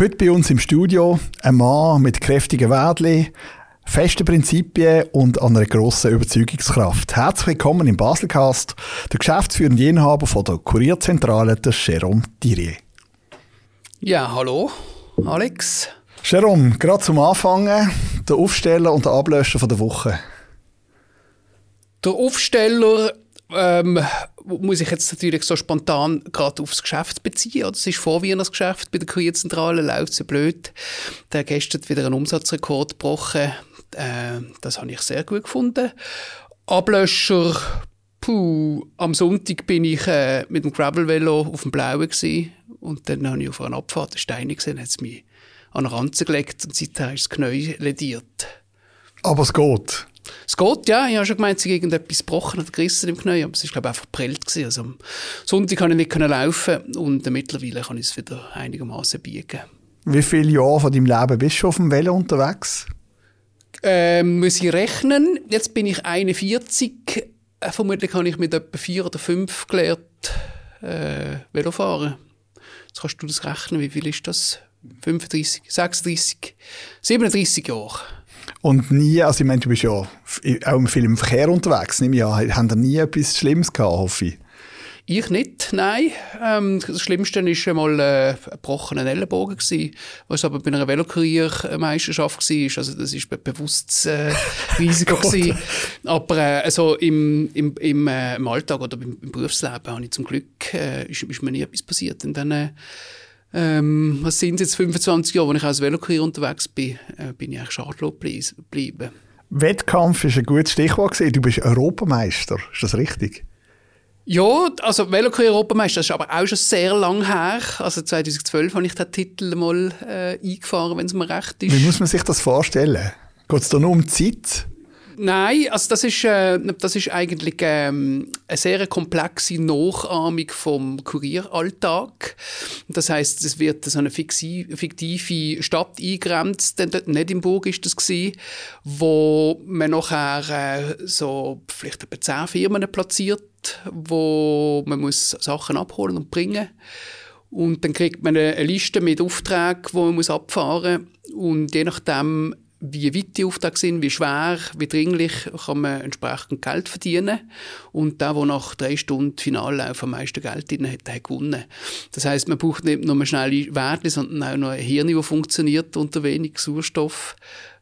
Heute bei uns im Studio ein Mann mit kräftigen Wädli, festen Prinzipien und einer grossen Überzeugungskraft. Herzlich willkommen im Baselcast, der geschäftsführende Inhaber von der Kurierzentrale, der Jérôme Thierry. Ja, hallo, Alex. Jérôme, gerade zum Anfangen, der Aufsteller und der Ablöscher von der Woche. Der Aufsteller ähm, muss ich jetzt natürlich so spontan gerade aufs Geschäft beziehen. Das ist Vorwienersgeschäft bei der Kurierzentrale, läuft so blöd. Der gestern wieder einen Umsatzrekord gebrochen. Äh, das habe ich sehr gut gefunden. Ablöscher, puh, am Sonntag bin ich äh, mit dem Gravel-Velo auf dem Blauen gewesen. und dann habe ich auf einer Abfahrt einen Stein gesehen, hat es mich an den Ranzen gelegt und seitdem ist das Knie lediert. Aber es geht. Es geht, ja. Ich habe schon gemeint, sie irgendetwas gebrochen oder gerissen im Knie, aber es war, glaube ich, einfach prellt gewesen. Also am Sonntag konnte ich nicht laufen und äh, mittlerweile kann ich es wieder einigermaßen biegen. Wie viele Jahre von deinem Leben bist du auf dem Velo unterwegs? Ähm, muss ich rechnen. Jetzt bin ich 41. Äh, vermutlich habe ich mit etwa vier oder fünf gelernt, äh, Velofahren. Jetzt kannst du das rechnen. Wie viel ist das? 35, 36, 37 Jahre. Und nie, also ich meine, du bist ja auch viel im Verkehr unterwegs, nehme ich an. Haben da nie etwas Schlimmes gehabt, hoffe ich? Ich nicht, nein. Ähm, das Schlimmste war einmal äh, ein gebrochener Ellenbogen, gewesen, was aber bei einer Velokuriermeisterschaft war. Also das war bewusst äh, Risiko. gewesen. Aber äh, also im, im, im, äh, im Alltag oder im, im Berufsleben habe ich zum Glück, äh, ist, ist mir nie etwas passiert. Und dann äh, ähm, was sind jetzt 25 Jahre, als ich als Velokurier unterwegs bin, äh, bin ich eigentlich schadlos geblieben. Wettkampf ist ein gutes Stichwort Du bist Europameister, ist das richtig? Ja, also Velokurier-Europameister, das ist aber auch schon sehr lang her. Also 2012 habe ich den Titel mal äh, eingefahren, wenn es mir recht ist. Wie muss man sich das vorstellen? Geht es da nur um Zeit? Nein, also das ist, äh, das ist eigentlich ähm, eine sehr komplexe Nachahmung vom Kurieralltag. Das heißt, es wird so eine fiktive Stadt eingegrenzt, nicht im Burg ist das gewesen, wo man nachher äh, so vielleicht etwa zehn Firmen platziert, wo man muss Sachen abholen und bringen und dann kriegt man eine Liste mit Aufträgen, die man muss abfahren muss. Und je nachdem, wie weit die Aufträge sind, wie schwer, wie dringlich, kann man entsprechend Geld verdienen. Und der, der nach drei Stunden Finallauf am meisten Geld drin hat, der hat gewonnen. Das heißt, man braucht nicht nur schnelle Werte, sondern auch noch ein Hirn, das funktioniert unter wenig Sauerstoff.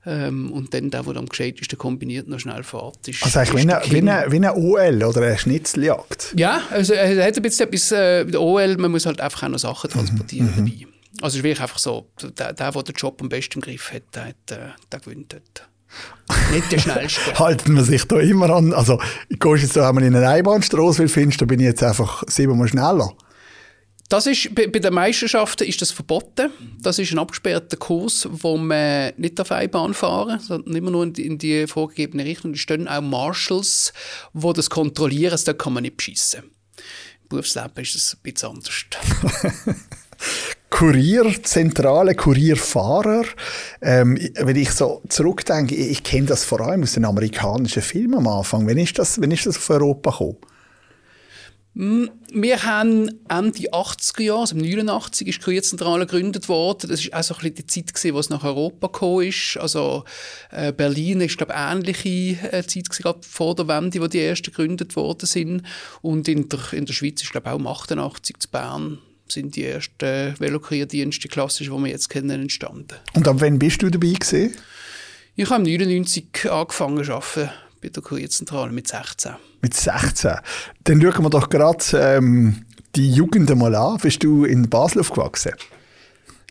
Ähm, und dann der, der am gescheitesten kombiniert, noch schnell fährt. Ist, also eigentlich wie eine, wie, eine, wie eine OL oder eine Schnitzeljagd? Ja, also er hat ein bisschen etwas, äh, der OL, man muss halt einfach auch noch Sachen transportieren mhm. dabei. Also es ist wirklich einfach so, der, der, der den Job am besten im Griff hat, der, hat, äh, der gewinnt dort. Nicht der Schnellste. Halten wir sich da immer an. Also, gehst jetzt da einmal in eine Einbahnstraße, weil findest, da bin ich jetzt einfach siebenmal schneller. Das ist, bei, bei den Meisterschaften ist das verboten. Das ist ein abgesperrter Kurs, wo man nicht auf Einbahn fahren, sondern immer nur in die, in die vorgegebene Richtung. Da stehen auch Marshals, die das kontrollieren. Also, da kann man nicht beschissen. Im Berufsleben ist das ein bisschen anders. Kurierzentrale, Kurierfahrer. Ähm, wenn ich so zurückdenke, ich, ich kenne das vor allem aus den amerikanischen Filmen am Anfang. Wann ist das, wann ist das auf Europa gekommen? Mm, wir haben Ende 80er Jahre, also 89 ist die Kurierzentrale gegründet worden. Das war auch so ein bisschen die Zeit, gewesen, wo es nach Europa gekommen ist. Also äh, Berlin ist, glaube ich, ähnliche äh, Zeit gewesen, vor der Wende, wo die ersten gegründet worden sind. Und in der, in der Schweiz ist, glaube ich, auch um 88 zu Bern sind die ersten Velokurierdienste klassisch, die wir jetzt kennen, entstanden. Und ab wann bist du dabei gewesen? Ich habe 99 angefangen zu arbeiten bei der Kurierzentrale mit 16. Mit 16? Dann schauen wir doch gerade ähm, die Jugend mal an. Bist du in Basel aufgewachsen?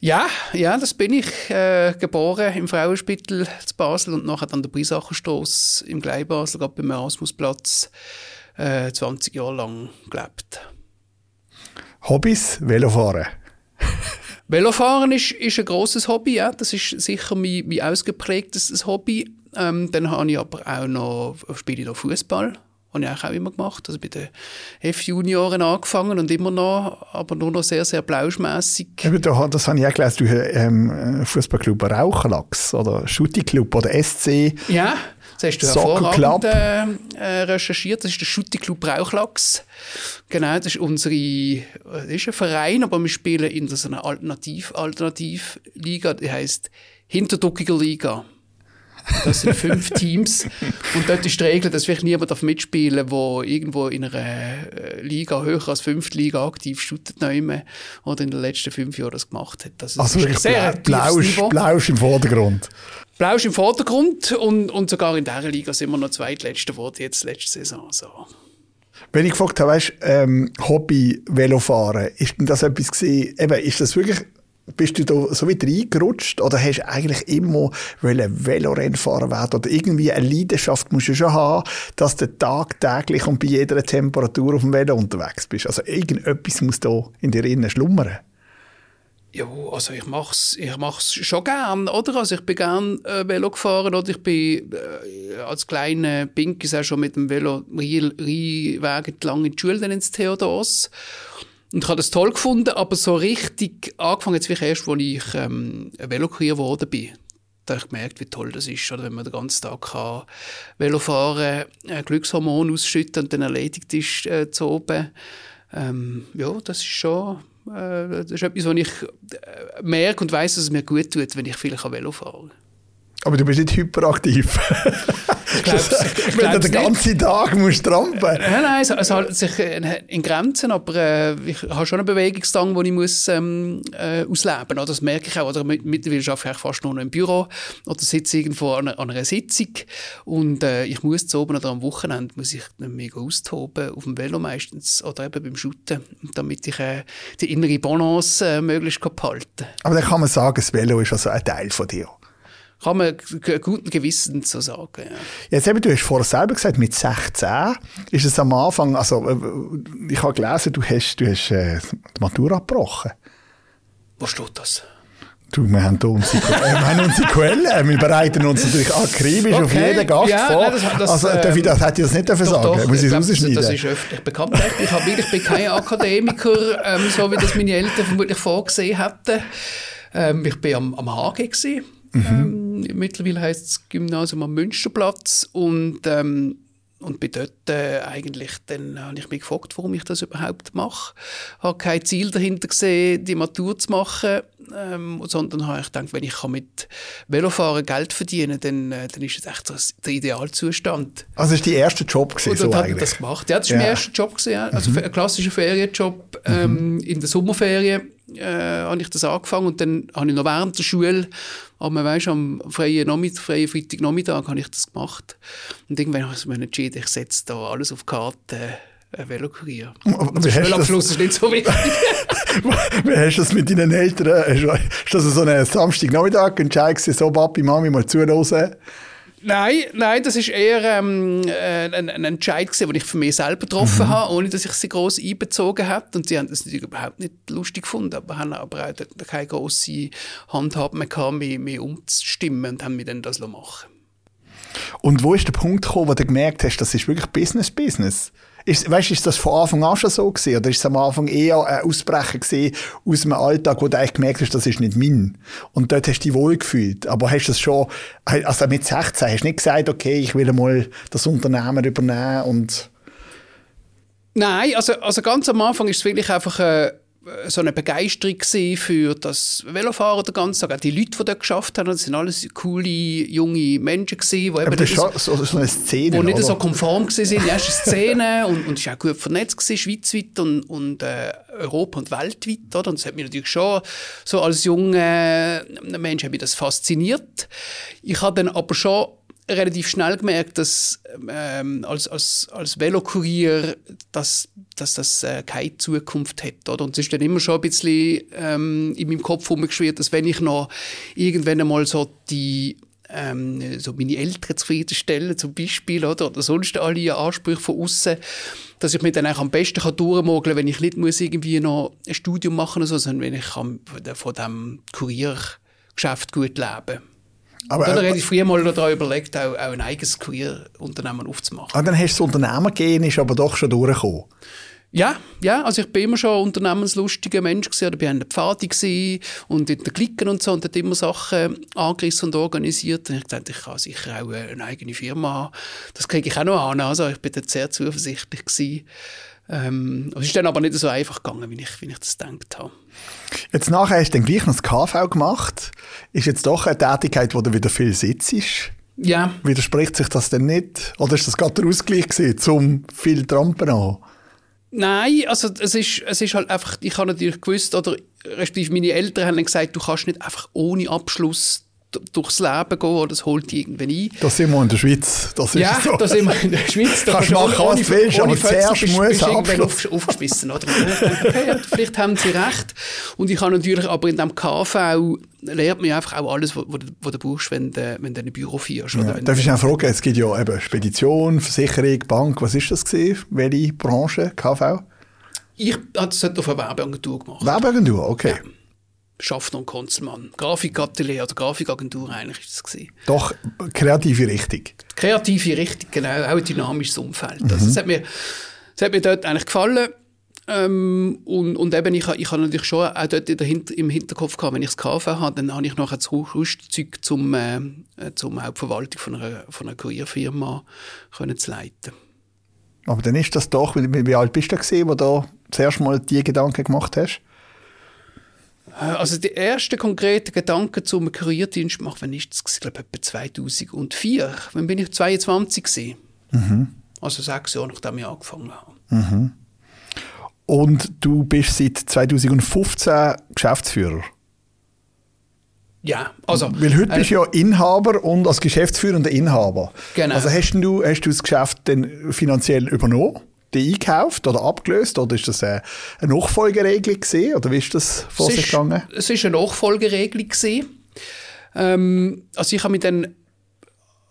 Ja, ja, das bin ich. Äh, geboren im Frauenspital zu Basel und nachher an der Brisacherstrasse im Gleibasel, gerade beim Erasmusplatz, äh, 20 Jahre lang gelebt. Hobbys, Velofahren. Velofahren ist, ist ein grosses Hobby, ja. Das ist sicher mein, mein ausgeprägtes Hobby. Ähm, dann habe ich aber auch noch, spiele ich noch Fußball. Habe ich auch immer gemacht. Also bei den F-Junioren angefangen und immer noch, aber nur noch sehr, sehr blauschmässig. das habe ich auch gelesen, du ähm, Fußballclub Rauchenlachs oder Schutti-Club oder SC. Ja, Das hast du hervorragend äh, recherchiert. Das ist der Schutti Club Brauchlachs. Genau, das ist unsere, das ist ein Verein, aber wir spielen in so einer Alternativ, Alternativliga, die heißt Hinterduckiger Liga. Das sind fünf Teams. Und dort ist die Regel, dass wirklich niemand mitspielen darf, der irgendwo in einer äh, Liga höher als fünfte Liga aktiv shootet oder in den letzten fünf Jahren das gemacht hat. Also, also wirklich sehr blau, blau ist im Vordergrund. Blau ist im Vordergrund und, und sogar in dieser Liga sind wir noch zweitletzte geworden, jetzt letzte Saison. So. Wenn ich gefragt habe, weißt, ähm, Hobby Velofahren, ist denn das etwas gewesen, eben, ist das wirklich bist du da so wieder reingerutscht oder hast du eigentlich immer Velorennfahrer werden oder irgendwie eine Leidenschaft musst du schon haben, dass du tagtäglich und bei jeder Temperatur auf dem Velo unterwegs bist? Also irgendetwas muss da in dir innen schlummern. Ja, also ich mach's, ich mach's schon gern, oder? Also ich bin gern äh, Velo gefahren, oder ich bin äh, als kleiner Pinkis auch schon mit dem Velo Rheinweg entlang in die Schule ins Theodors. Und ich habe das toll gefunden, aber so richtig angefangen jetzt erst, als ich ähm, Velokurier geworden bin. Da habe ich gemerkt, wie toll das ist, oder wenn man den ganzen Tag kann Velo fahren kann, äh, Glückshormon ausschütten und dann erledigt ist äh, zu oben. Ähm, ja, das ist schon äh, das ist etwas, was ich äh, merke und weiß, dass es mir gut tut, wenn ich viel Velo fahren. Aber du bist nicht hyperaktiv. Ich Wenn du den ganzen nicht. Tag musst trampen musst. Nein, nein, es, es hält sich in Grenzen, aber äh, ich habe schon einen Bewegungsdrang, den ich muss, ähm, äh, ausleben muss. Das merke ich auch. Oder mittlerweile arbeite ich fast nur noch im Büro oder sitze irgendwo an einer, an einer Sitzung und äh, ich muss zu oben oder am Wochenende muss ich mega austoben, auf dem Velo meistens oder eben beim Shooten, damit ich äh, die innere Balance äh, möglichst behalten Aber dann kann man sagen, das Velo ist also ein Teil von dir. Kann man guten Gewissen so sagen. Ja. Jetzt eben, du hast vorher selber gesagt, mit 16 ist es am Anfang, also äh, ich habe gelesen, du hast, du hast äh, die Matura abgebrochen. Wo steht das? Du, wir haben hier unsere, äh, wir haben unsere Quellen. Wir bereiten uns natürlich akribisch okay. auf jeden Gast ja, vor. Nein, das, das, also, darf ich, das hätte ich das nicht dürfen doch, sagen. Doch, Muss ich rausschneiden? Das ist öffentlich bekannt. Ich, hab, ich bin kein Akademiker, ähm, so wie das meine Eltern vermutlich vorgesehen hätten. Ähm, ich war am, am HG. Gewesen. Mhm. Ähm, mittlerweile heißt es Gymnasium am Münsterplatz und ähm, und bin dort äh, eigentlich, dann habe ich mich gefragt, warum ich das überhaupt mache. Ich habe kein Ziel dahinter gesehen, die Matur zu machen, ähm, sondern habe ich gedacht, wenn ich mit Velofahren Geld verdienen kann, dann, äh, dann ist das echt so der Idealzustand. Also das war dein erster Job gewesen, so habe ich das gemacht. Ja, das war ja. mein erster Job gewesen, also mhm. ein klassischer Ferienjob ähm, mhm. in der Sommerferien äh, habe ich das angefangen und dann habe ich noch während der Schule, aber weißt, am freien, Nachmittag, freien Freitagnachmittag habe ich das gemacht. Und irgendwann habe ich mir entschieden, ich setze da alles auf die Karte, äh, Velokurier. Der Schulabschluss ist nicht so wichtig. Wie hast du das mit deinen Eltern? Ist das so ein Samstagnachmittag entscheidest du so, Papi, Mami, mal zuhören? Nein, nein, das ist eher ähm, äh, ein, ein, Entscheid gewesen, den ich für mich selber getroffen mhm. habe, ohne dass ich sie groß einbezogen habe. Und sie haben das natürlich überhaupt nicht lustig gefunden, aber haben aber auch keine große Handhabe mehr gehabt, mich, mich umzustimmen und haben mir dann das machen Und wo ist der Punkt gekommen, wo du gemerkt hast, das ist wirklich Business, Business? Ist, weißt, ist das von Anfang an schon so gewesen? Oder ist es am Anfang eher ein Ausbrechen gewesen aus dem Alltag, wo du eigentlich gemerkt hast, das ist nicht mein? Und dort hast du dich wohl gefühlt. Aber hast du das schon, also mit 16 hast du nicht gesagt, okay, ich will mal das Unternehmen übernehmen und Nein, also, also ganz am Anfang ist es wirklich einfach äh, so eine Begeisterung für das Velofahren den ganzen Tag. Auch die Leute, die dort geschafft haben, das sind alles coole, junge Menschen gewesen, die eben das ist so, so eine Szene, wo nicht so konform waren. Die erste Szene und, und es war auch gut vernetzt, gewesen, schweizweit und, und äh, Europa und weltweit. Oder? Und das hat mich natürlich schon so als junger Mensch hat mich das fasziniert. Ich habe dann aber schon relativ schnell gemerkt, dass ähm, als, als, als Velokurier, dass, dass das äh, keine Zukunft hat. Oder? Und es ist dann immer schon ein bisschen ähm, in meinem Kopf herumgeschwirrt, dass wenn ich noch irgendwann einmal so die ähm, so meine Eltern zufriedenstellen zum Beispiel oder, oder sonst alle Ansprüche von außen, dass ich mir dann auch am besten kann durchmogeln kann, wenn ich nicht muss irgendwie noch ein Studium machen muss, sondern wenn ich kann von dem Kuriergeschäft gut leben kann. Aber, da hätte ich früher mal daran überlegt, auch, auch ein eigenes Queer-Unternehmen aufzumachen. Ah, dann hast du das Unternehmen gehen, ist aber doch schon durchgekommen. Ja, ja, also ich bin immer schon ein unternehmenslustiger Mensch gewesen, oder bin an der Pfade gewesen und in den Klicken und so und hat immer Sachen angerissen und organisiert. Und ich dachte, ich kann sicher auch eine eigene Firma haben. Das kriege ich auch noch an. Also ich bin sehr zuversichtlich gewesen. Ähm, es ist dann aber nicht so einfach gegangen, wie ich, wie ich das gedacht habe. Jetzt nachher hast du dann gleich noch das KV gemacht. Ist jetzt doch eine Tätigkeit, wo du wieder viel sitzt? Ja. Widerspricht sich das denn nicht? Oder ist das gerade der Ausgleich gewesen, zum viel Trampen haben? Nein, also es ist, es ist halt einfach, ich habe natürlich gewusst, oder respektive meine Eltern haben gesagt, du kannst nicht einfach ohne Abschluss durchs Leben gehen oder das holt dich irgendwann ein. Das sind wir in der Schweiz. Das ist ja, so. das sind wir in der Schweiz. Da kannst machen, was du willst, aber zuerst bist, muss bist Abschluss. auf, aufgeschmissen. Oder? okay, vielleicht haben sie recht. Und ich habe natürlich, aber in dem KV lernt man einfach auch alles, was du brauchst, wenn du, wenn du ein Büro führst. Ja, darf ich auch fragen, es gibt ja eben Spedition, Versicherung, Bank, was ist das gewesen? Welche Branche, KV? Ich habe das auf einer Werbeagentur gemacht. Werbeagentur, okay. Ja. Schaffner und Konzelmann. Grafikatelier oder Grafikagentur eigentlich ist das gewesen. Doch, kreative Richtung. Kreative Richtung, genau. Auch ein dynamisches Umfeld. Mhm. Also, es, hat mir, es hat mir dort eigentlich gefallen. Ähm, und, und eben, ich, ich habe natürlich schon auch dort im Hinterkopf gehabt, wenn ich das KV habe, dann habe ich nachher das Rüstzeug zum, äh, zum Hauptverwaltung von einer, von einer Kurierfirma können zu leiten. Aber dann ist das doch, wie, wie alt bist du gewesen, wo du zuerst mal die Gedanken gemacht hast? Also die ersten konkreten Gedanken zum Kurierdienst machen, wann ist das? Ich glaube etwa 2004. Wann bin ich 22 gewesen? Mhm. Also sechs Jahre nachdem ich angefangen habe. Mhm. Und du bist seit 2015 Geschäftsführer? Ja, also... Weil heute äh, bist du ja Inhaber und als geschäftsführender Inhaber. Genau. Also hast du, hast du das Geschäft dann finanziell übernommen? Die eingekauft oder abgelöst? Oder ist das eine, Nachfolgeregelung gewesen? Oder wie ist das vor sich gegangen? Es ist eine Nachfolgeregelung gewesen. Ähm, also ich habe mich dann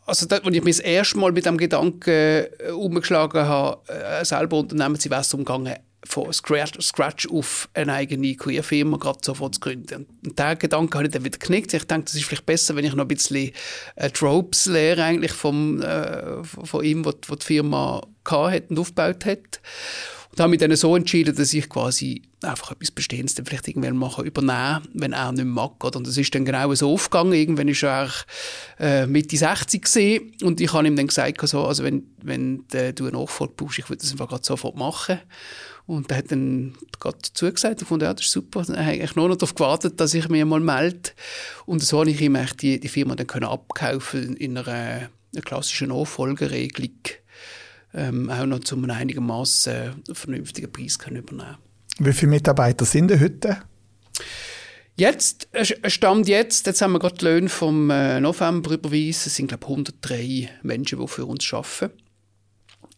also dort, als ich mich das erste Mal mit dem Gedanken äh, umgeschlagen habe, äh, selber Unternehmen zu was umgegangen, von Scratch, Scratch auf eine eigene Queerfirma gerade sofort zu gründen. Und diesen Gedanken habe ich dann wieder geknickt. Ich denke, das ist vielleicht besser, wenn ich noch ein bisschen äh, Tropes lehre eigentlich vom, äh, von ihm, was die Firma hat und aufgebaut hat. Und habe mich dann so entschieden, dass ich quasi einfach etwas Bestehendes dann vielleicht irgendwann machen, übernehmen, wenn er nicht mehr mag. Und das ist dann genau so aufgegangen. Irgendwann war er äh, Mitte 60 gewesen. und ich habe ihm dann gesagt, so, also wenn, wenn du eine Nachfolge brauchst, ich würde das einfach gerade sofort machen. Und er hat dann gerade zugesagt und fand, ja, das ist super. Dann habe ich nur noch darauf gewartet, dass ich mich mal melde. Und so habe ich ihm die, die Firma dann können abkaufen in einer, einer klassischen Nachfolgeregelung. Ähm, auch noch zu einem einigermaßen vernünftigen Preis können übernehmen Wie viele Mitarbeiter sind denn heute? Jetzt, Stand jetzt, jetzt haben wir gerade die Löhne vom äh, November überwiesen, es sind glaube ich 103 Menschen, die für uns arbeiten.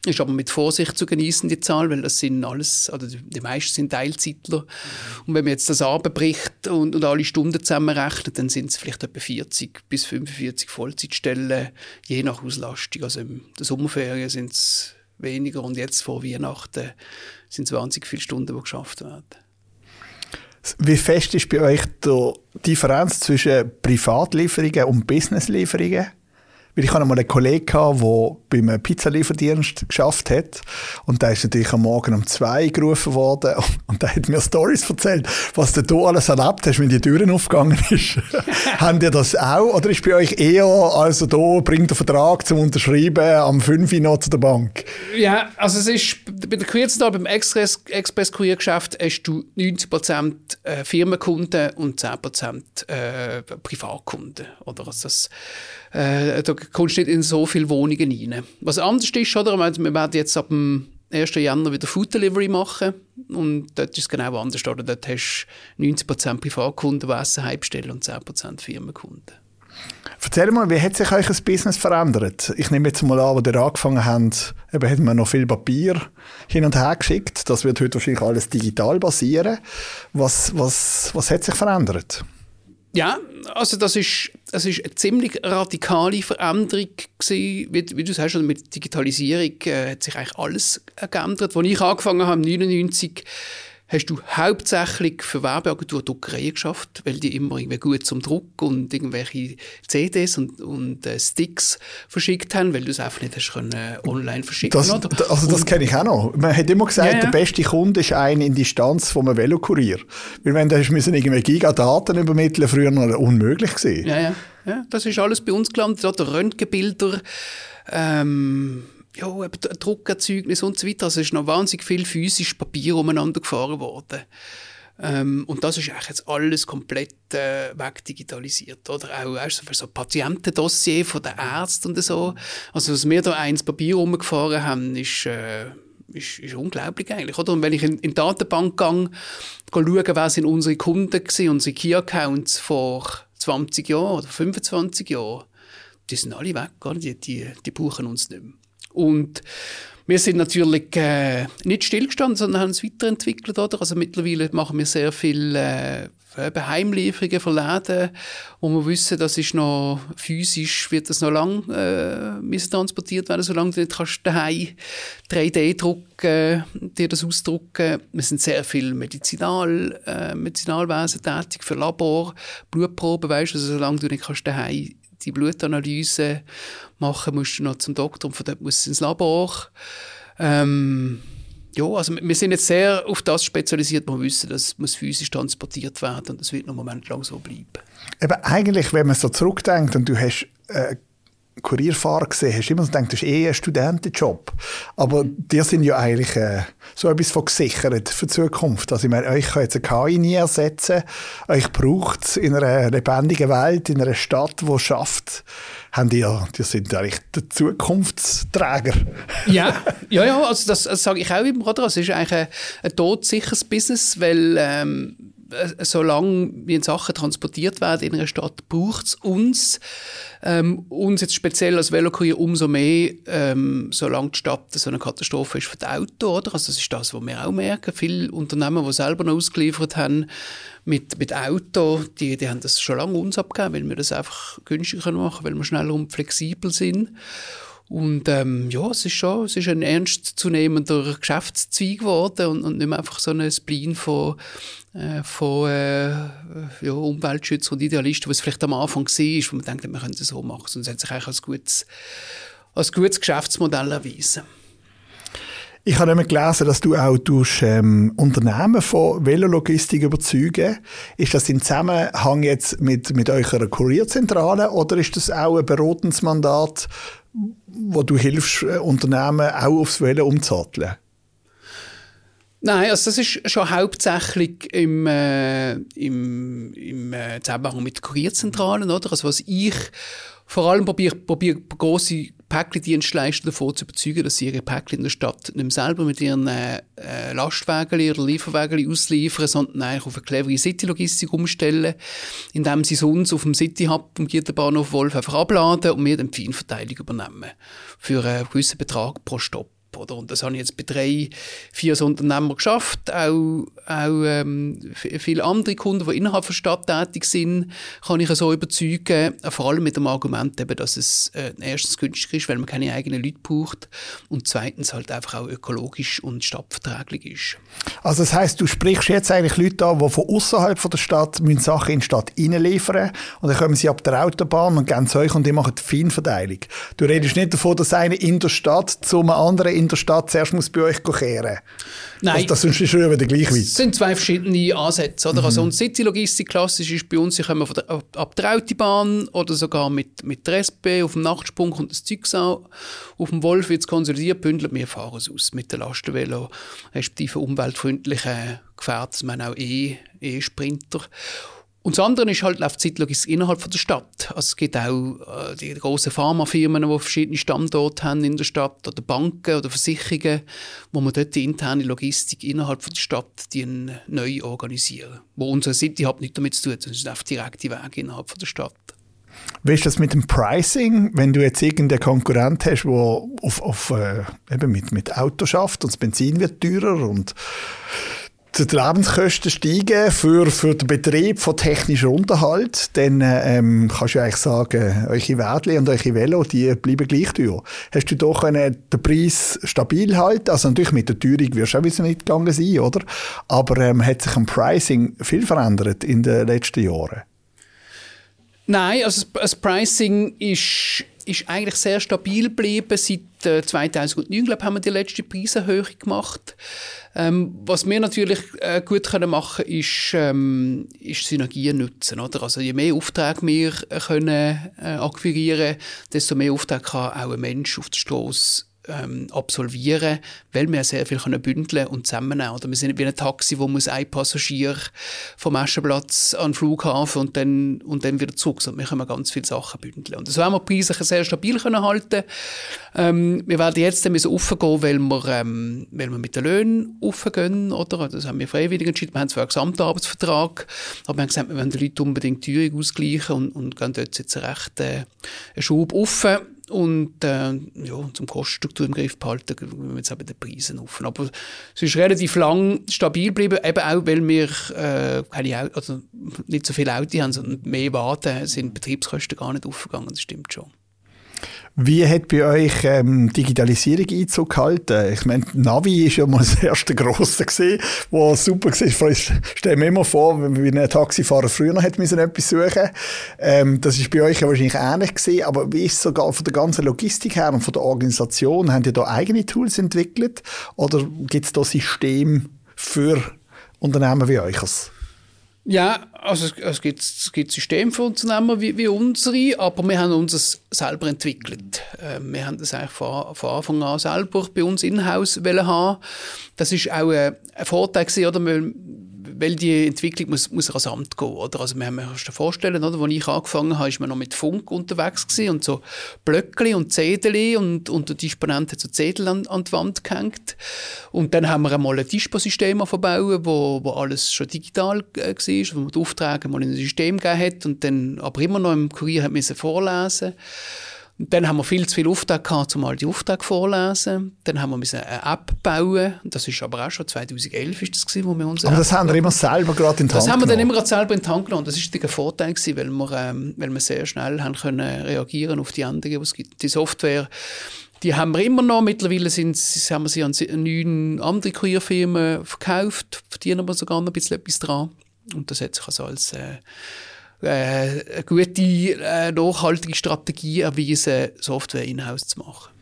Ist aber mit Vorsicht zu genießen, die Zahl, weil das sind alles, oder die meisten sind Teilzeitler. Und wenn man jetzt das abbricht und, und alle Stunden zusammenrechnet, dann sind es vielleicht etwa 40 bis 45 Vollzeitstellen, je nach Auslastung. Also in der Sommerferien sind es weniger und jetzt vor Weihnachten sind es wahnsinnig viele Stunden, die geschafft werden. Wie fest ist bei euch die Differenz zwischen Privatlieferungen und Businesslieferungen? Weil ich hatte mal einen Kollegen, der beim Pizzalieferdienst geschafft hat. Und der ist natürlich am Morgen um zwei gerufen worden. Und der hat mir Stories erzählt, was du da alles erlebt hast, wenn die Türen aufgegangen ist. Haben ihr das auch? Oder ist bei euch eher, also da bringt der Vertrag zum Unterschreiben am 5 Uhr noch zu der Bank? Ja, also es ist, bei der Kurierzahl, beim Express, Express Kuriergeschäft hast du 90% äh, Firmenkunden und 10% äh, Privatkunden. Oder also das, äh, da kommst nicht in so viele Wohnungen rein. Was anders ist, oder? Wir werden jetzt ab dem 1. Januar wieder Food Delivery machen und dort ist es genau anders. Oder? Dort hast du 90% Privatkunden, die Essen heimstellen und 10% Firmenkunden. Erzähl mal, wie hat sich euch das Business verändert? Ich nehme jetzt mal an, als ihr angefangen habt, eben hat man noch viel Papier hin und her geschickt. Das wird heute wahrscheinlich alles digital basieren. Was, was, was hat sich verändert? Ja, also das ist, das ist eine ziemlich radikale Veränderung gewesen. Wie, wie du sagst, also mit Digitalisierung äh, hat sich eigentlich alles geändert. Als ich angefangen habe, 1999, hast du hauptsächlich für Werbeagentur Druckereien geschafft, weil die immer irgendwie gut zum Druck und irgendwelche CDs und, und äh, Sticks verschickt haben, weil du es einfach nicht hast können, äh, online verschicken das, oder? Also das kenne ich auch noch. Man hat immer gesagt, ja, ja. der beste Kunde ist ein in Distanz von einem Velokurier. Weil wenn du müssen irgendwie Gigadaten übermitteln, früher noch unmöglich gewesen. Ja, ja, ja. Das ist alles bei uns gelandet. Oder Röntgenbilder, ähm, ja, Druckerzeugnis und so weiter. Also es ist noch wahnsinnig viel physisches Papier umeinander gefahren worden. Ähm, und das ist eigentlich jetzt alles komplett äh, wegdigitalisiert. Oder auch weißt, für so Patientendossier von den Ärzten und so. Also, was wir da eins Papier rumgefahren haben, ist, äh, ist, ist unglaublich eigentlich. Oder? Und wenn ich in, in die Datenbank gehe, schaue, wer sind unsere Kunden gewesen, unsere Key-Accounts vor 20 Jahren oder 25 Jahren, die sind alle weg. Oder? Die, die, die brauchen uns nicht mehr. Und wir sind natürlich äh, nicht stillgestanden, sondern haben es weiterentwickelt. Oder? Also mittlerweile machen wir sehr viel äh, Heimlieferungen von Läden, wo wir wissen, das ist noch physisch, wird das noch lang äh, transportiert werden, solange du nicht kannst daheim 3D drucken, dir das ausdrucken. Wir sind sehr viel Medizinal, äh, Medizinalwesen tätig für Labor, Blutproben, weißt du, also solange du nicht kannst daheim die Blutanalyse machen, musst du noch zum Doktor und von dort musst du ins Labor. Ähm, ja, also wir sind jetzt sehr auf das spezialisiert, wir wissen, dass muss physisch transportiert werden und das wird noch einen Moment lang so bleiben. Eben eigentlich, wenn man so zurückdenkt und du hast äh, Kurierfahrer gesehen, hast immer so gedacht, das ist eh ein Studentenjob. Aber die sind ja eigentlich äh, so etwas von gesichert für die Zukunft. Also ich meine, euch kann jetzt eine KI nie ersetzen. Euch braucht es in einer lebendigen Welt, in einer Stadt, die schafft, haben die, die sind eigentlich der Zukunftsträger. ja, ja, ja, also das, das sage ich auch immer, oder? Es ist eigentlich ein, ein todsicheres Business, weil ähm, äh, solange wie Sachen transportiert werden in einer Stadt, braucht es uns. Ähm, uns jetzt speziell als Velokurier umso mehr, ähm, solange die Stadt so eine Katastrophe ist für die Auto, oder? Also das ist das, was wir auch merken. Viele Unternehmen, die selber noch ausgeliefert haben mit, mit Auto, die, die haben das schon lange uns abgegeben, weil wir das einfach günstiger machen weil wir schneller und flexibel sind. Und ähm, ja, es ist schon es ist ein ernstzunehmender Geschäftszweig geworden und, und nicht mehr einfach so ein Spleen von, äh, von äh, ja, Umweltschützern und Idealisten, was vielleicht am Anfang war, wo man denkt, wir können es so machen. Und es hat sich eigentlich als gutes, als gutes Geschäftsmodell erwiesen. Ich habe nämlich gelesen, dass du auch durch, ähm, Unternehmen von Velologistik überzeugen. Ist das im Zusammenhang jetzt mit, mit eurer Kurierzentrale oder ist das auch ein beratendes Mandat wo du hilfst, äh, Unternehmen auch aufs Velo umzusatteln? Nein, also das ist schon hauptsächlich im, äh, im, im äh, Zusammenhang mit Kurierzentralen, oder? Also was ich vor allem probiere, probiere große Päckchendienstleister davon zu überzeugen, dass sie ihre Päckchen in der Stadt nicht selber mit ihren äh, Lastwagen oder Lieferwagen ausliefern, sondern eigentlich auf eine clevere City-Logistik umstellen, indem sie es uns auf dem City-Hub am Gieterbahnhof Wolf einfach abladen und wir dann die Feinverteilung übernehmen. Für einen gewissen Betrag pro Stopp. Oder? Und das habe ich jetzt bei drei, vier so Unternehmen geschafft. Auch, auch ähm, viele andere Kunden, die innerhalb der Stadt tätig sind, kann ich so überzeugen. Vor allem mit dem Argument, eben, dass es äh, erstens günstig ist, weil man keine eigenen Leute braucht und zweitens halt einfach auch ökologisch und stadtverträglich ist. Also das heißt, du sprichst jetzt eigentlich Leute an, die von außerhalb der Stadt müssen Sachen in die Stadt reinliefern und dann kommen sie ab der Autobahn und gehen zu euch und die machen die Feinverteilung. Du redest nicht davon, dass einer in der Stadt zu einem anderen in der Stadt zuerst muss bei euch kehren Nein. Also, das ist schon wieder gleich weit. Es sind zwei verschiedene Ansätze. Oder? Also, mhm. Also, City-Logistik klassisch ist bei uns, kommen von der, ab der Autobahn oder sogar mit, mit der SP auf dem Nachtsprung und das Zeug Auf dem Wolf wird es konsolidiert, bündelt, wir fahren es aus mit dem Lastenvelo, respektive umweltfreundlichen Gefährten, ich meine auch E-Sprinter. E und das andere ist halt läuft zeitlich innerhalb von der Stadt. Also es gibt auch äh, die großen Pharmafirmen, die verschiedene Standorte haben in der Stadt oder Banken oder Versicherungen, wo man dort die interne Logistik innerhalb von der Stadt die neu organisieren. Wo unser City Hub nicht damit zu tun, das ist einfach direkte Wege innerhalb von der Stadt. Wie ist das mit dem Pricing, wenn du jetzt irgendeinen Konkurrent hast, der auf, auf, äh, mit, mit Auto schafft und das Benzin wird teurer und die Lebenskosten steigen für, für den Betrieb von technischem Unterhalt, dann ähm, kannst du eigentlich sagen, eure Wertli und eure Velo, die bleiben gleich teuer. Hast du doch den Preis stabil halten? Also natürlich mit der Teuerung wirst du auch nicht gegangen sein, oder? Aber ähm, hat sich am Pricing viel verändert in den letzten Jahren? Nein, also das Pricing ist, ist eigentlich sehr stabil geblieben. Seit 2009, glaube haben wir die letzte Preiserhöhung gemacht. Ähm, was wir natürlich äh, gut können machen ist, ähm, ist Synergien nutzen. Oder? Also je mehr Aufträge wir äh, können äh, akquirieren, desto mehr Aufträge kann auch ein Mensch auf der Straße ähm, absolvieren, weil wir sehr viel können bündeln und zusammennehmen. Oder wir sind wie ein Taxi, wo muss ein Passagier vom Aschenplatz an den Flughafen und dann, und dann wieder zurück. Und wir können ganz viele Sachen bündeln. Und so haben wir die Preise sehr stabil können halten. Ähm, wir werden jetzt dann müssen aufgehen, weil wir, ähm, weil wir mit den Löhnen aufgehen, oder? Das haben wir freiwillig entschieden. Wir haben zwar einen Gesamtarbeitsvertrag, aber wir haben gesagt, wir wollen den Leuten unbedingt die Teuerung ausgleichen und, und gehen dort jetzt äh, einen Schub offen und äh, ja, zum Kostenstruktur im Griff behalten, wenn wir jetzt eben die Preise auf. Aber es ist relativ lang stabil geblieben, eben auch, weil wir äh, keine, also nicht so viele Autos haben, sondern mehr warten, sind Betriebskosten gar nicht aufgegangen, das stimmt schon. Wie hat bei euch ähm, Digitalisierung Einzug gehalten? Ich meine, Navi ist ja mal das erste grosse gesehen, wo super war. Ich stelle mir immer vor, wenn ein Taxifahrer früher noch etwas suchen. Ähm, das ist bei euch ja wahrscheinlich ähnlich gesehen. Aber wie ist es sogar von der ganzen Logistik her und von der Organisation? Habt ihr da eigene Tools entwickelt? Oder gibt es da System für Unternehmen wie euch? Ja, also es, gibt, es gibt Systeme für Unternehmen wie, wie unsere, aber wir haben uns selber entwickelt. Äh, wir haben das eigentlich von, von Anfang an selber bei uns in-house haben. Das ist auch ein, ein Vorteil gewesen, oder? Wir, weil die Entwicklung muss, muss rasant gehen, oder? Also wir haben uns vorstellen, oder? Als ich angefangen habe, ist man noch mit Funk unterwegs gewesen und so Blöckli und Zettel und, und der Disponent hat so Zettel an, an die Wand gehängt. Und dann haben wir einmal ein Disposystem verbauen, wo, wo alles schon digital äh, war, wo man die Aufträge mal in ein System gegeben hat und dann aber immer noch im Kurier hat müssen vorlesen und dann haben wir viel zu viel Aufträge gehabt, um all die Aufträge vorzulesen. Dann haben wir eine App bauen. Das ist aber auch schon 2011 ist das gewesen, wo wir uns. Aber das haben wir immer selber gerade in die Hand Das haben wir dann immer gerade selber in die Hand genommen. Das ist ein Vorteil gewesen, weil wir, ähm, weil wir sehr schnell haben können reagieren auf die Änderungen, die es gibt. Die Software, die haben wir immer noch. Mittlerweile sind, haben wir sie an neun andere Kurierfirmen verkauft, verdienen wir sogar noch ein bisschen etwas dran. Und das hat sich also als äh, eine gute, äh, nachhaltige Strategie erwiesen, Software in-house zu machen.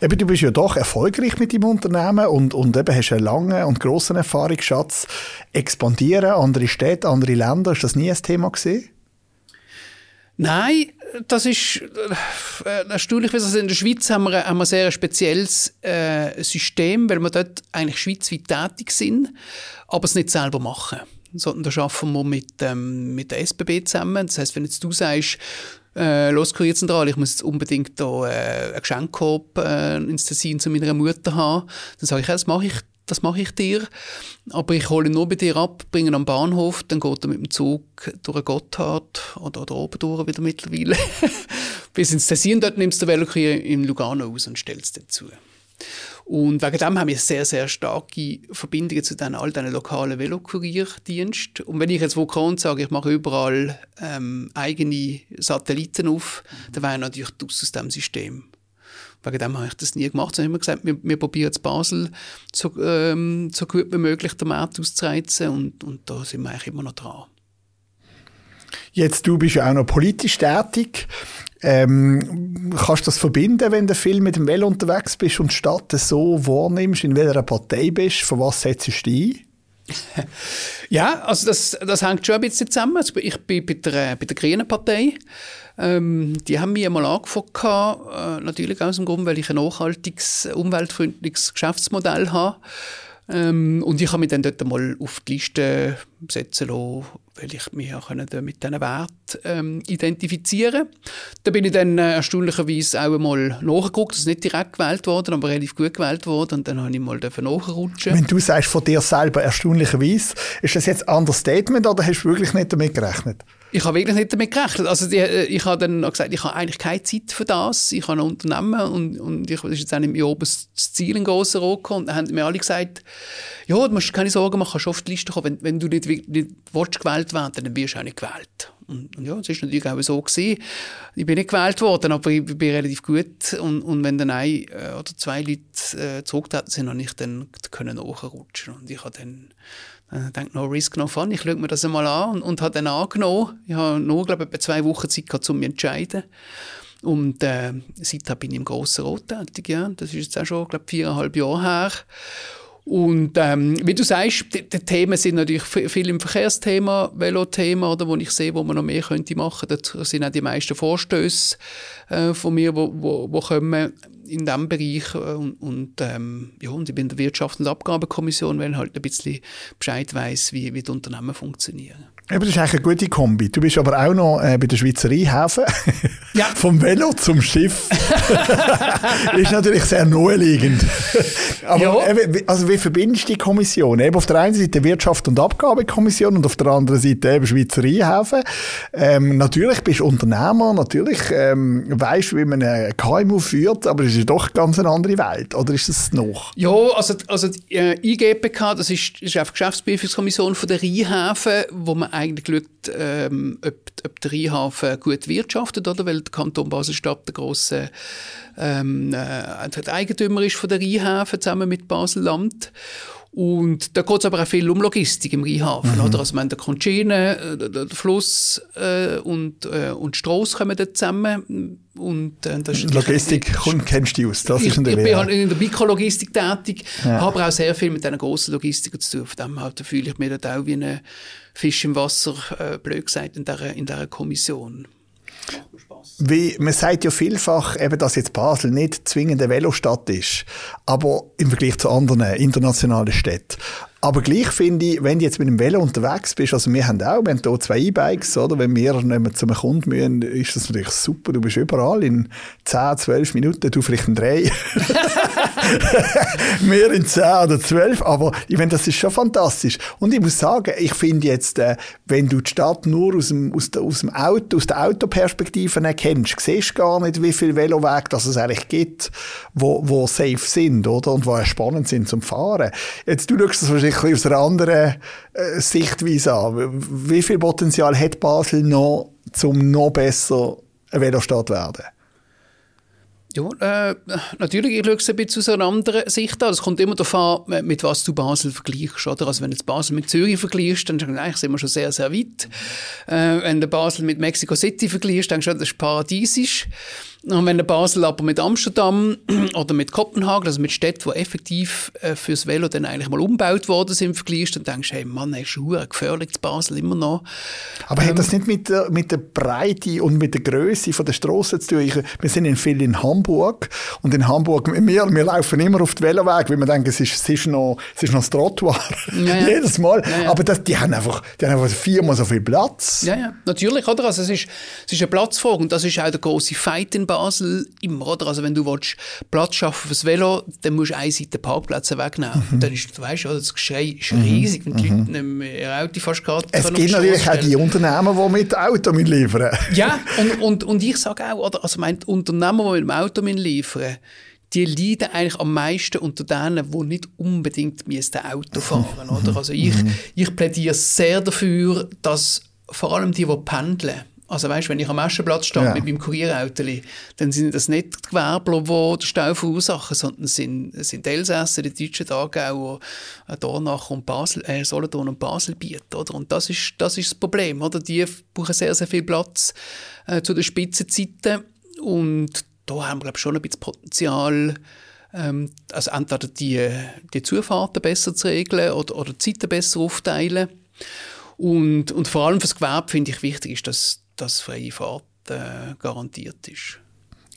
Eben, du bist ja doch erfolgreich mit deinem Unternehmen und, und eben hast einen langen und grossen Erfahrungsschatz. Expandieren, andere Städte, andere Länder, ist das nie ein Thema gewesen? Nein, das ist äh, erstaunlich. Also in der Schweiz haben wir, haben wir ein sehr spezielles äh, System, weil wir dort eigentlich schweizweit tätig sind, aber es nicht selber machen sondern da arbeiten wir mit, ähm, mit der SBB zusammen. Das heißt, wenn jetzt du sagst, äh, los Kurierzentrale, ich muss jetzt unbedingt da äh, einen Geschenkkorb äh, ins Tessin zu meiner Mutter haben, dann sage ich, ja, das mache ich das mache ich dir. Aber ich hole ihn nur bei dir ab, bringe ihn am Bahnhof, dann geht er mit dem Zug durch Gotthard oder, oder oben durch wieder mittlerweile. Bis ins Tessin, dort nimmst du den Velokurier in Lugano aus und stellst dazu. Und wegen dem haben wir sehr, sehr starke Verbindungen zu den, all diesen lokalen Velokurierdiensten. Und wenn ich jetzt wo kann sage, ich mache überall ähm, eigene Satelliten auf, mhm. dann wäre natürlich aus aus diesem System. Wegen dem habe ich das nie gemacht. Sondern immer gesagt, wir, wir probieren jetzt Basel so, ähm, so gut wie möglich den Markt auszureizen und, und da sind wir eigentlich immer noch dran. Jetzt, du bist ja auch noch politisch tätig. Ähm, kannst du das verbinden, wenn du viel mit dem Velo unterwegs bist und die Stadt so wahrnimmst, in welcher Partei bist, von was setzt du ein? ja, also das, das hängt schon ein bisschen zusammen. Also ich bin bei der, bei der Grünen Partei. Ähm, die haben mich einmal angefangen, äh, natürlich aus dem Grund, weil ich ein nachhaltiges, umweltfreundliches Geschäftsmodell habe. Ähm, und ich habe mich dann dort mal auf die Liste setzen lassen, weil ich mich auch mit diesen Werten ähm, identifizieren Da bin ich dann äh, erstaunlicherweise auch einmal nachgeguckt. Das ist nicht direkt gewählt worden, aber relativ gut gewählt worden. Und dann habe ich mal nachrutschen. Wenn du sagst von dir selber erstaunlicherweise, ist das jetzt ein Understatement oder hast du wirklich nicht damit gerechnet? Ich habe wirklich nicht damit gerechnet. Also die, äh, ich habe dann gesagt, ich habe eigentlich keine Zeit für das. Ich habe ein Unternehmen und, und ich, das ist jetzt auch nicht mein oberstes Ziel in grossen Rot Und dann haben mir alle gesagt, ja, du musst keine Sorgen machen, kannst auf die Liste kommen. Wenn, wenn du nicht, nicht willst, gewählt werden dann wirst du auch nicht gewählt. Und, und ja, das ist natürlich auch so gewesen. Ich bin nicht gewählt worden, aber ich bin relativ gut. Und, und wenn dann ein äh, oder zwei Leute äh, zurückgetreten sind, habe ich dann können nachrutschen. Und ich habe dann äh, denke, no risk, no fun. Ich schaue mir das einmal an und, und habe dann angenommen. Ich habe nur, glaube ich, zwei Wochen Zeit gehabt, um mich zu entscheiden. Und äh, seitdem bin ich im Grossen Rot tätig. Ja. Das ist jetzt auch schon, glaube ich, viereinhalb Jahre her. Und ähm, wie du sagst, die, die, Themen sind natürlich viel im Verkehrsthema, Velothema, oder wo ich sehe, wo man noch mehr könnte machen. Da sind auch die meisten Vorstöße äh, von mir, wo, wo, wo kommen in diesem Bereich äh, und, und, ähm, ja, und ich bin in der Wirtschafts- und Abgabenkommission, weil ich halt ein bisschen Bescheid weiß, wie, wie die Unternehmen funktionieren. Aber das ist eigentlich eine gute Kombi. Du bist aber auch noch äh, bei der Schweizerei-Häfen. Ja. Vom Velo zum Schiff. ist natürlich sehr naheliegend. aber ja. eben, also wie verbindest du die Kommission? Eben auf der einen Seite Wirtschaft- und Abgabekommission und auf der anderen Seite eben Schweizerei-Häfen. Ähm, natürlich bist du Unternehmer, natürlich ähm, weißt du, wie man ein KMU führt, aber es ist doch ganz eine andere Welt. Oder ist es noch? Ja, also, also die äh, IGPK, das ist, ist einfach die Geschäftsprüfungskommission von der Rheinhäfen, wo man eigentlich schaut, ähm, ob, ob der Rheinhafen gut wirtschaftet, oder? Weil der Kanton Basel-Stadt der grosse ähm, äh, Eigentümer ist von der Rheinhäfen zusammen mit Basel-Land. Und da geht es aber auch viel um Logistik im Rheinhafen. Mhm. Oder? Also, man der Conchine, äh, der, der Fluss äh, und, äh, und Strasse kommen da zusammen. Und, äh, das ist Logistik die, kennst du aus, das ich, ist ein Ich bin halt in der Mikrologistik tätig, ja. habe auch sehr viel mit diesen grossen Logistikern zu tun. Von dem her fühle ich mich dort auch wie ein Fisch im Wasser, äh, blöd gesagt, in dieser, in dieser Kommission. Wie, man sagt ja vielfach, eben, dass jetzt Basel nicht zwingend eine Velostadt ist, aber im Vergleich zu anderen internationalen Städten. Aber gleich finde ich, wenn du jetzt mit dem Velo unterwegs bist, also wir haben auch, wir haben hier zwei E-Bikes, oder? Wenn wir mehr zum Kunden müssen, ist das natürlich super. Du bist überall in 10, 12 Minuten, du vielleicht in drei. mehr in 10 oder 12, aber ich finde, das ist schon fantastisch. Und ich muss sagen, ich finde jetzt, äh, wenn du die Stadt nur aus dem, aus, der, aus dem Auto, aus der Autoperspektive erkennst, siehst du gar nicht, wie viele Velowege das es eigentlich gibt, wo, wo safe sind, oder? Und wo spannend sind zum Fahren. Jetzt, du schaust das wahrscheinlich aus einer anderen äh, Sichtweise an. Wie viel Potenzial hat Basel noch, um noch besser eine Velostadt zu werden? Ja, äh, natürlich, ich schaue es ein bisschen aus einer anderen Sicht an. Es kommt immer darauf an, mit was du Basel vergleichst. Oder? Also wenn du Basel mit Zürich vergleichst, dann eigentlich sind wir schon sehr, sehr weit. Äh, wenn du Basel mit Mexico City vergleichst, dann denkst du, das ist paradiesisch. Und wenn du Basel aber mit Amsterdam oder mit Kopenhagen, also mit Städten, die effektiv äh, fürs Velo dann eigentlich mal umgebaut worden sind, vergleichst, dann denkst du, hey Mann, ist schon gefährlich, das Basel immer noch. Aber ähm, hat das nicht mit der, mit der Breite und mit der Größe der Straße zu tun? Ich, wir sind in viel in Hamburg und in Hamburg, wir, wir laufen immer auf den Veloweg, weil wir denken, es ist, es ist, noch, es ist noch das Trottoir. Ja, ja. Jedes Mal. Ja, Aber das, die, haben einfach, die haben einfach viermal so viel Platz. Ja, ja, natürlich. Oder? Also es, ist, es ist eine Platzfrage und das ist auch der große Fight in Basel Basel immer, oder? Also wenn du willst, Platz schaffen fürs Velo, dann musst du eine Seite Parkplätze wegnehmen. Mhm. dann ist, du weißt, das Geschrei ist mhm. riesig, wenn die mhm. Leute nicht mehr ihr Auto fast gerade Es gibt natürlich auch die Unternehmen, die mit Auto liefern Ja, und, und, und ich sage auch, oder? Also mein Unternehmen, die mit dem Auto liefern die leiden eigentlich am meisten unter denen, die nicht unbedingt Auto fahren oder? Also ich, mhm. ich plädiere sehr dafür, dass vor allem die, die pendeln, also weißt, wenn ich am Aschenplatz stehe ja. mit meinem Kurierauto, dann sind das nicht die Gewerbler, die den Stau verursachen, sondern sind, sind die Elsässer, die deutschen Aargauer, Dornach und Basel, äh, Solothurn und Basel bieten. Oder? Und das ist, das ist das Problem. Oder? Die brauchen sehr, sehr viel Platz äh, zu den Spitzenzeiten. Und da haben wir, glaube schon ein bisschen Potenzial, ähm, also entweder die, die Zufahrten besser zu regeln oder, oder die Zeiten besser aufteilen. Und, und vor allem für das Gewerbe finde ich wichtig, ist, dass dass freie Fahrt äh, garantiert ist.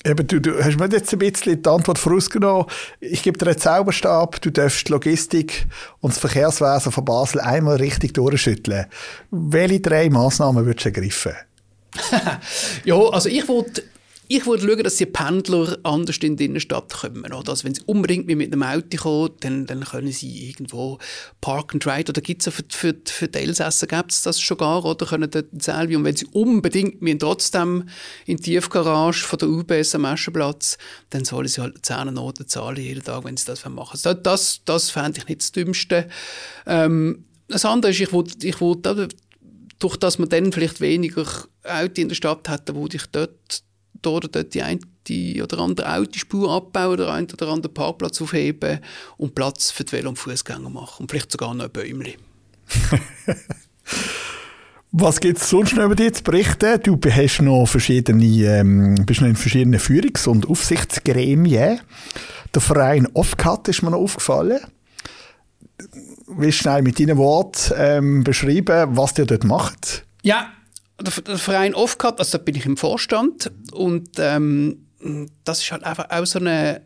Eben, du, du hast mir jetzt ein bisschen die Antwort vorausgenommen. Ich gebe dir einen Zauberstab, du darfst die Logistik und das Verkehrswesen von Basel einmal richtig durchschütteln. Welche drei Massnahmen würdest du ergreifen? ja, also ich wollte ich würde schauen, dass die Pendler anders in die Innenstadt kommen. Oder? Also wenn sie unbedingt mit einem Auto kommen, dann, dann können sie irgendwo park and ride. Oder gibt es für, für, für die Elsässer gibt es das schon gar, oder können dort selber. Und wenn sie unbedingt trotzdem in die Tiefgarage von der UBS am Aschenplatz, dann sollen sie halt 10 Noten zahlen jeden Tag, wenn sie das machen wollen. Das, das, fände ich nicht das Dümmste. Ähm, das andere ist, ich wollte, ich wollte durch das man dann vielleicht weniger Auto in der Stadt hätte, wo ich dort dort, dort die eine die oder andere Autospur abbauen oder einen oder anderen Parkplatz aufheben und Platz für die Velo- und Fußgänger machen. Und vielleicht sogar noch ein Bäumchen. Was gibt es sonst noch über dich zu berichten? Du hast noch verschiedene, ähm, bist noch in verschiedenen Führungs- und Aufsichtsgremien. Der Verein Offcut ist mir noch aufgefallen. Willst du schnell mit deinen Worten ähm, beschreiben, was ihr dort macht? Ja, der, Verein Offcut, also da bin ich im Vorstand und ähm, das ist halt einfach auch so eine,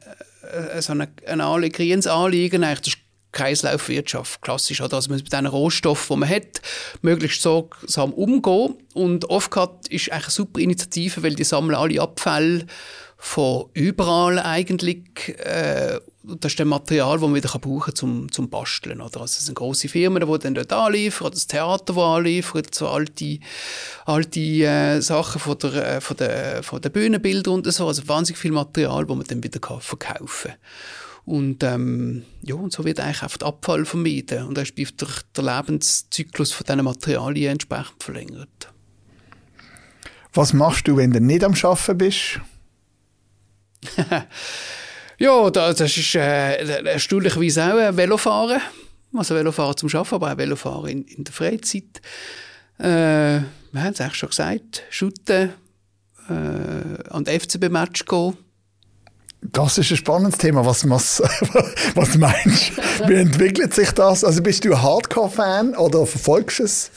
äh, so eine, ein Anliegen, Anliegen das ist Kreislaufwirtschaft, klassisch, oder? Also man muss mit diesen Rohstoffen, die man hat, möglichst sorgsam umgehen. Und Offcut ist eine super Initiative, weil die sammeln alle Abfälle von überall eigentlich. Äh, das ist das Material, das man wieder brauchen kann zum, zum Basteln. Oder? Also es sind grosse Firmen, die dann dort anliefern, oder das Theater, das anliefert, so alte, alte äh, Sachen von der, äh, von, der, von der Bühnenbilder und so. Also wahnsinnig viel Material, das man dann wieder kann verkaufen kann. Und, ähm, ja, und so wird eigentlich auch der Abfall vermieden. Und dann ist der, der Lebenszyklus von diesen Materialien entsprechend verlängert. Was machst du, wenn du nicht am Arbeiten bist? ja, das ist äh, erstaunlicherweise auch ein Velofahren. Also Velofahren zum Arbeiten, aber auch Velofahren in, in der Freizeit. Äh, wir haben es eigentlich schon gesagt. Shooten, äh, an den FCB-Match gehen. Das ist ein spannendes Thema. Was, was, was meinst du? Wie entwickelt sich das? Also bist du ein Hardcore-Fan oder verfolgst du es?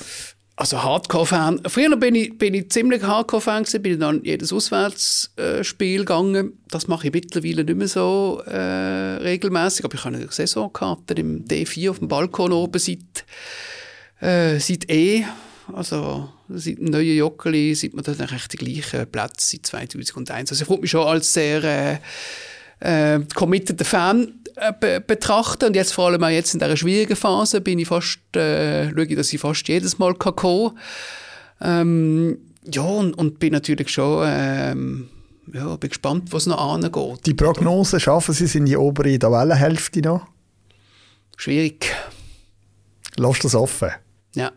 Also Hardcore-Fan. Früher bin ich, bin ich ziemlich Hardcore-Fan gewesen, bin dann jedes Auswärtsspiel gegangen. Das mache ich mittlerweile nicht mehr so äh, regelmäßig, aber ich habe eine Saisonkarte im D4 auf dem Balkon oben seit, äh, seit eh. Also seit dem neuen Joggeli sieht man dann eigentlich die gleichen Plätze seit 2001. Also ich würde mich schon als sehr äh, äh, committed Fan äh, be betrachten. Und jetzt vor allem auch jetzt in dieser schwierigen Phase bin ich fast, äh, schaue ich, dass ich fast jedes Mal kann kommen ähm, Ja, und, und bin natürlich schon, ähm, ja, bin gespannt, was noch angeht. Die Prognose, schaffen Sie es in die obere Tabellenhälfte noch? Schwierig. Lass das offen? Ja.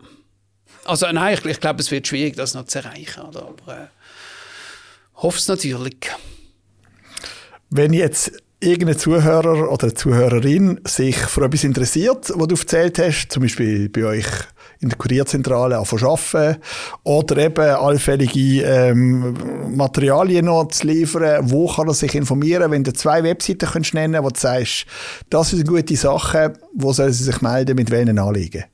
Also nein, ich, ich glaube, es wird schwierig, das noch zu erreichen. Oder? Aber äh, hoffe es natürlich. Wenn jetzt irgendein Zuhörer oder Zuhörerin sich für etwas interessiert, was du erzählt hast, zum Beispiel bei euch in der Kurierzentrale arbeiten oder eben allfällige ähm, Materialien noch zu liefern, wo kann er sich informieren, wenn du zwei Webseiten kannst nennen, wo du sagst, das ist eine gute Sache, wo soll sie sich melden, mit welchen Anliegen?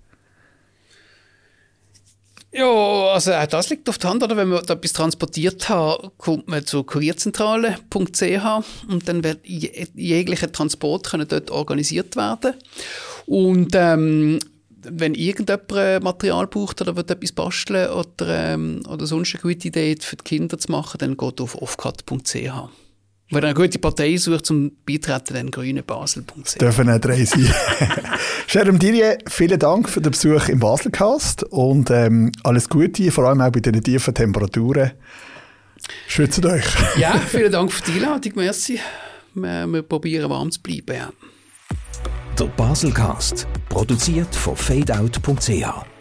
Ja, also auch das liegt auf der Hand, oder? Wenn man etwas transportiert hat, kommt man zur kurierzentrale.ch und dann wird jeglicher Transport können dort organisiert werden. Und ähm, wenn irgendjemand Material braucht oder wird etwas basteln oder, ähm, oder sonst eine gute Idee für die Kinder zu machen, dann geht auf offcut.ch. Wenn ihr eine gute Partei sucht zum Beitreten, dann grünebasel.ch. Dürfen auch drei sein. Jerome Dirje, vielen Dank für den Besuch im Baselcast und ähm, alles Gute, vor allem auch bei diesen tiefen Temperaturen. Schützt euch. ja, vielen Dank für die Einladung, merci. Wir, wir probieren warm zu bleiben. Ja. Der Baselcast, produziert von fadeout.ch.